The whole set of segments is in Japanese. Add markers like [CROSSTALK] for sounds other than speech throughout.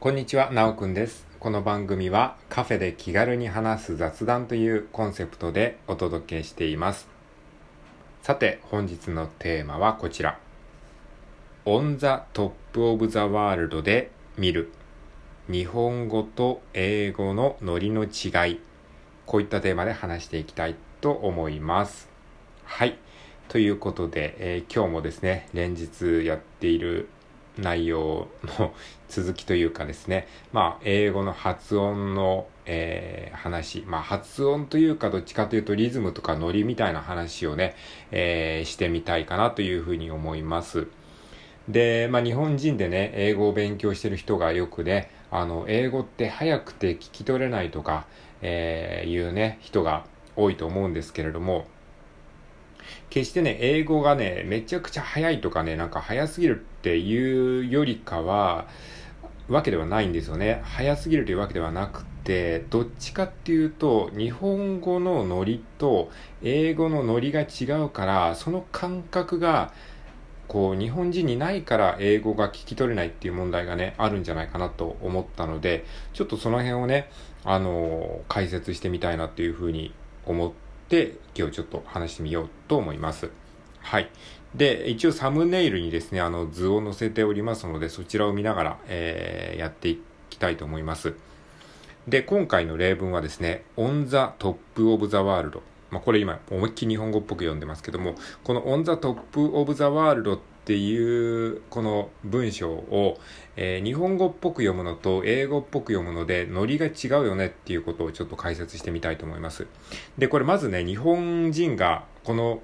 こんにちは、なおくんです。この番組はカフェで気軽に話す雑談というコンセプトでお届けしています。さて、本日のテーマはこちら。 on the top of the world で見る日本語と英語のノリの違い。こういったテーマで話していきたいと思います。はい。ということで、えー今日もですね、連日やっている内容の続きというかですね、[LAUGHS] まあ、英語の発音の、えー話、まあ、発音というかどっちかというとリズムとかノリみたいな話をね、えーしてみたいかなというふうに思います。で、まあ、日本人でね、英語を勉強してる人がよくね、あの、英語って早くて聞き取れないとか、えーいうね、人が多いと思うんですけれども、決してね、英語がね、めちゃくちゃ早いとかね、なんか早すぎるっていうよりかは、わけではないんですよね。早すぎるというわけではなくて、どっちかっていうと、日本語のノリと英語のノリが違うから、その感覚が、こう、日本人にないから英語が聞き取れないっていう問題がね、あるんじゃないかなと思ったので、ちょっとその辺をね、あの解説してみたいなっていうふうに思って、今日ちょっと話してみようと思います。はい。で、一応サムネイルにですね、あの図を載せておりますので、そちらを見ながら、えーやっていきたいと思います。で、今回の例文はですね、on the top of the world。まあ、これ今、思いっきり日本語っぽく読んでますけども、この on the top of the world っていう、この文章を、えー日本語っぽく読むのと英語っぽく読むので、ノリが違うよねっていうことをちょっと解説してみたいと思います。で、これまずね、日本人がこの、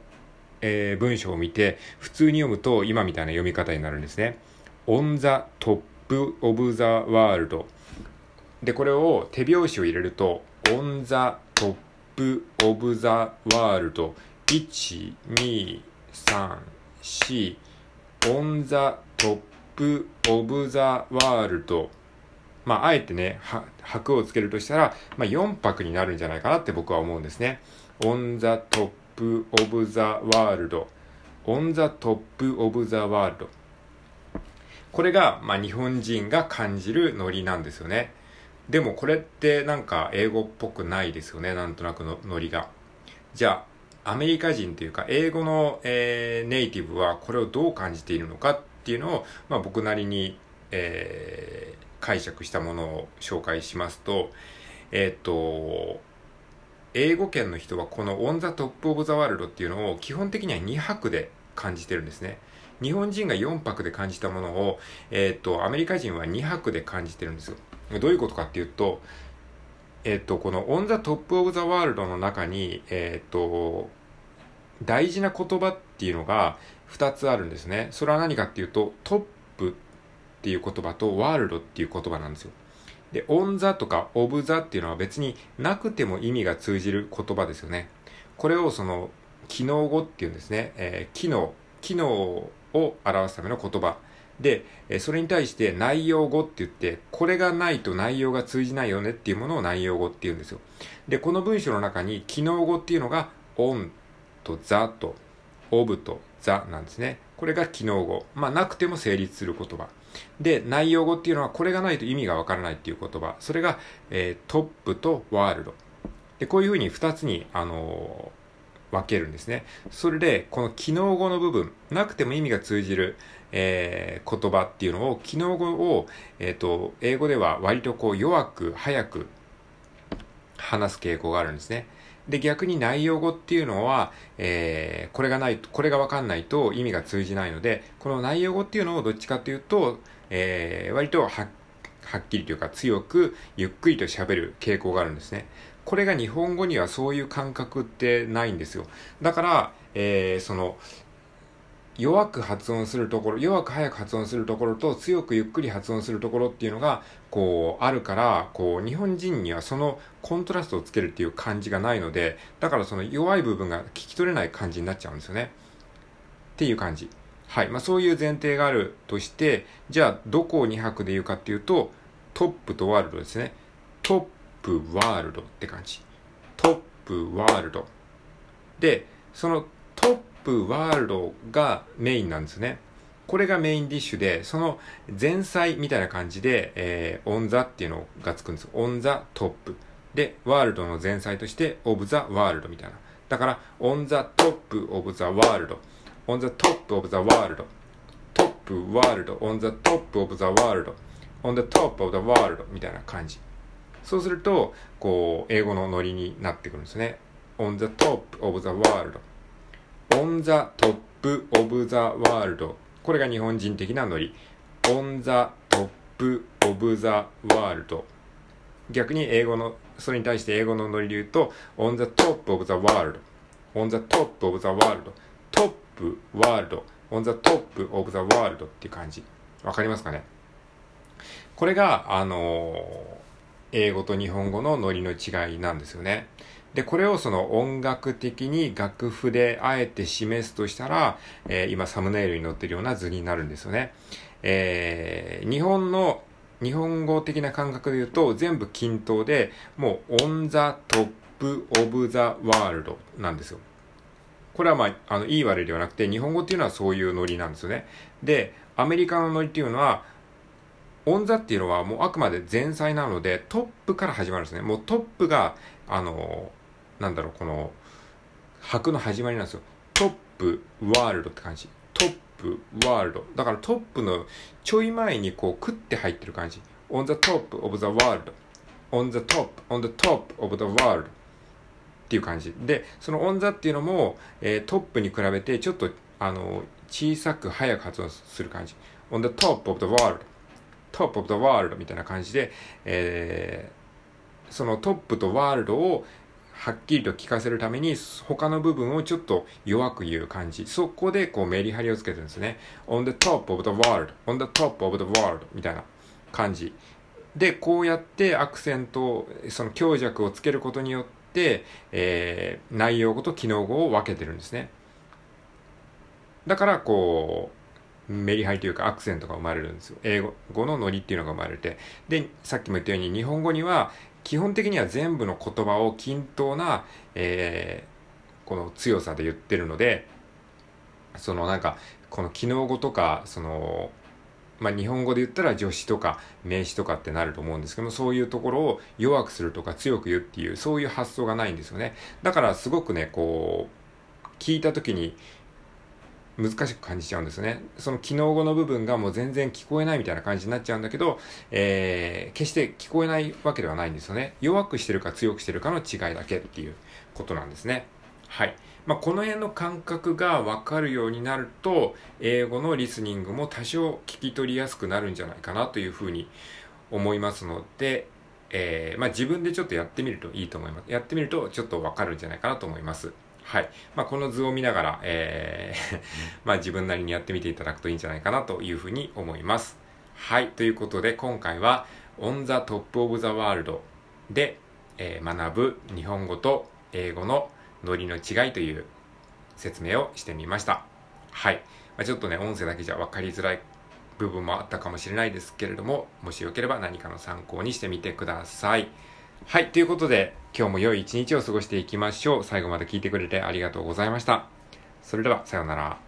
えー文章を見て、普通に読むと今みたいな読み方になるんですね。on the top of the world。で、これを手拍子を入れると、on the top of the world。1、2、3、4、on the top of the world。まあ、あえてね、は拍をつけるとしたら、まあ、4拍になるんじゃないかなって僕は思うんですね。on the top of the world。on the top of the world。これが、まあ、日本人が感じるノリなんですよね。でもこれってなんか英語っぽくないですよね。なんとなくのノリが。じゃあ、アメリカ人というか、英語の、えーネイティブはこれをどう感じているのかっていうのを、まあ、僕なりに、えー解釈したものを紹介しますと、えっ、と、英語圏の人はこの On the Top of the World っていうのを基本的には2拍で感じてるんですね。日本人が4拍で感じたものを、えっ、と、アメリカ人は2拍で感じてるんですよ。どういうことかっていうと、えっ、と、この On the Top of the World の中に、えっ、と、大事な言葉っていうのが2つあるんですね。それは何かっていうと、トップっていう言葉とワールドっていう言葉なんですよ。で、on the とか of the っていうのは別になくても意味が通じる言葉ですよね。これをその、機能語っていうんですね。えー機能、機能を表すための言葉。で、それに対して内容語って言って、これがないと内容が通じないよねっていうものを内容語って言うんですよ。で、この文章の中に機能語っていうのが on と the と of と the なんですね。これが機能語。まあ、なくても成立する言葉。で、内容語っていうのはこれがないと意味がわからないっていう言葉。それが、えートップとワールド。で、こういうふうに二つに、あのー分けるんですね。それで、この機能語の部分、なくても意味が通じる、えー言葉っていうのを、機能語を、えっ、と、英語では割とこう弱く、早く話す傾向があるんですね。で、逆に内容語っていうのは、えーこれがない、これがわかんないと意味が通じないので、この内容語っていうのをどっちかっていうと、えー割とは、はっきりというか強く、ゆっくりと喋る傾向があるんですね。これが日本語にはそういう感覚ってないんですよ。だから、えーその、弱く発音するところ、弱く早く発音するところと強くゆっくり発音するところっていうのが、こう、あるから、こう、日本人にはそのコントラストをつけるっていう感じがないので、だからその弱い部分が聞き取れない感じになっちゃうんですよね。っていう感じ。はい。まあそういう前提があるとして、じゃあどこを2拍で言うかっていうと、トップとワールドですね。トップワールドって感じ。トップワールド。で、そのプワールドがメインなんですね。これがメインディッシュで、その前菜みたいな感じで、えー、 on the っていうのがつくんです。 on the top。で、 world の前菜として、 of the world みたいな。だから、 on the top of the world。on the top of the world。top world。on the top of the world。on the top of the world みたいな感じ。そうすると、こう、英語のノリになってくるんですね。 on the top of the world on the top of the world。これが日本人的なノリ。 on the top of the world。逆に英語の、それに対して英語のノリで言うと、 on the top of the world。on the top of the world。top world。on the top of the world っていう感じ。分かりますかね？これが、あの、英語と日本語のノリの違いなんですよね。で、これをその音楽的に楽譜であえて示すとしたら、えー、今サムネイルに載ってるような図になるんですよね。えー、日本の、日本語的な感覚で言うと全部均等で、もう on the top of the world なんですよ。これはまあ、あの、いい悪いではなくて、日本語っていうのはそういうノリなんですよね。で、アメリカのノリっていうのは、オンザっていうのはもうあくまで前菜なので、トップから始まるんですね。もうトップが、あの、なんだろう、この、拍の始まりなんですよ。トップ、ワールドって感じ。トップ、ワールド。だからトップのちょい前にこう、クって入ってる感じ。on the top of the world. on the top, on the top of the world. っていう感じ。で、その on the っていうのも、えー、トップに比べてちょっと、あの、小さく早く発音する感じ。on the top of the world. top of the world みたいな感じで、えー、そのトップとワールドをはっきりと聞かせるために、他の部分をちょっと弱く言う感じ。そこでこうメリハリをつけてるんですね。on the top of the world, on the top of the world みたいな感じ。で、こうやってアクセント、その強弱をつけることによって、えー、内容語と機能語を分けてるんですね。だから、こう、メリハリというかアクセントが生まれるんですよ。英語のノリっていうのが生まれて。で、さっきも言ったように日本語には基本的には全部の言葉を均等な、えー、この強さで言ってるので、そのなんか、この機能語とか、その、まあ、日本語で言ったら助詞とか名詞とかってなると思うんですけども、そういうところを弱くするとか強く言うっていう、そういう発想がないんですよね。だからすごくね、こう、聞いた時に難しく感じちゃうんですね。その機能語の部分がもう全然聞こえないみたいな感じになっちゃうんだけど、えー、決して聞こえないわけではないんですよね。弱くしてるか強くしてるかの違いだけっていうことなんですね。はい。まあ、この辺の感覚がわかるようになると、英語のリスニングも多少聞き取りやすくなるんじゃないかなというふうに思いますので、えー、まあ、自分でちょっとやってみるといいと思います。やってみるとちょっとわかるんじゃないかなと思います。はい。まあ、この図を見ながら、えー [LAUGHS] まあ、自分なりにやってみていただくといいんじゃないかなというふうに思います。はい。ということで、今回は On the Top of the World で、えー、学ぶ日本語と英語のノリの違いという説明をしてみました。はい。まあ、ちょっとね、音声だけじゃ分かりづらい部分もあったかもしれないですけれども、もしよければ何かの参考にしてみてください。はい。ということで、今日も良い一日を過ごしていきましょう。最後まで聞いてくれてありがとうございました。それでは、さようなら。